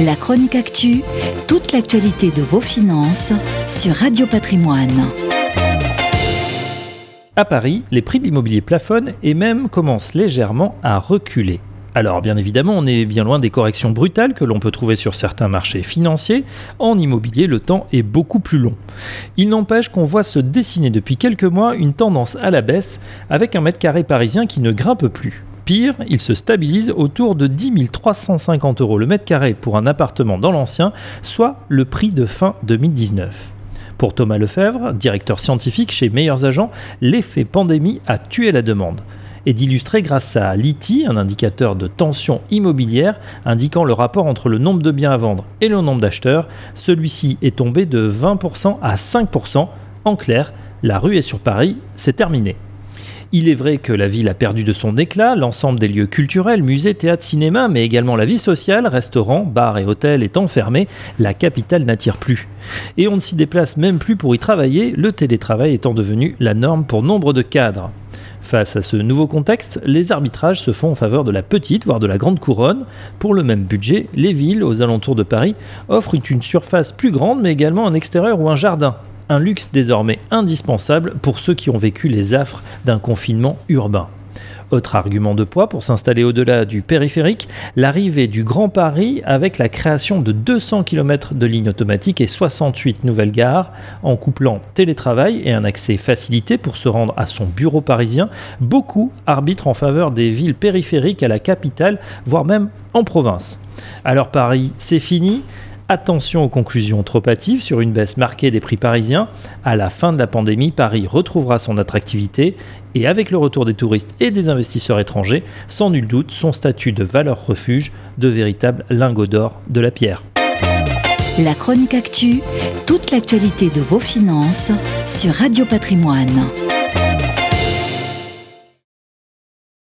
La chronique actu, toute l'actualité de vos finances sur Radio Patrimoine. À Paris, les prix de l'immobilier plafonnent et même commencent légèrement à reculer. Alors bien évidemment, on est bien loin des corrections brutales que l'on peut trouver sur certains marchés financiers. En immobilier, le temps est beaucoup plus long. Il n'empêche qu'on voit se dessiner depuis quelques mois une tendance à la baisse avec un mètre carré parisien qui ne grimpe plus. Pire, il se stabilise autour de 10 350 euros le mètre carré pour un appartement dans l'ancien, soit le prix de fin 2019. Pour Thomas Lefebvre, directeur scientifique chez Meilleurs Agents, l'effet pandémie a tué la demande et d'illustrer grâce à l'ITI, un indicateur de tension immobilière indiquant le rapport entre le nombre de biens à vendre et le nombre d'acheteurs. Celui-ci est tombé de 20% à 5%. En clair, la rue est sur Paris, c'est terminé. Il est vrai que la ville a perdu de son éclat, l'ensemble des lieux culturels, musées, théâtres, cinéma, mais également la vie sociale, restaurants, bars et hôtels étant fermés, la capitale n'attire plus. Et on ne s'y déplace même plus pour y travailler, le télétravail étant devenu la norme pour nombre de cadres. Face à ce nouveau contexte, les arbitrages se font en faveur de la petite, voire de la grande couronne. Pour le même budget, les villes aux alentours de Paris offrent une surface plus grande, mais également un extérieur ou un jardin un luxe désormais indispensable pour ceux qui ont vécu les affres d'un confinement urbain. Autre argument de poids pour s'installer au-delà du périphérique, l'arrivée du Grand Paris avec la création de 200 km de lignes automatiques et 68 nouvelles gares, en couplant télétravail et un accès facilité pour se rendre à son bureau parisien, beaucoup arbitrent en faveur des villes périphériques à la capitale, voire même en province. Alors Paris, c'est fini Attention aux conclusions trop hâtives sur une baisse marquée des prix parisiens. À la fin de la pandémie, Paris retrouvera son attractivité et avec le retour des touristes et des investisseurs étrangers, sans nul doute son statut de valeur refuge, de véritable lingot d'or de la pierre. La chronique actu, toute l'actualité de vos finances sur Radio Patrimoine.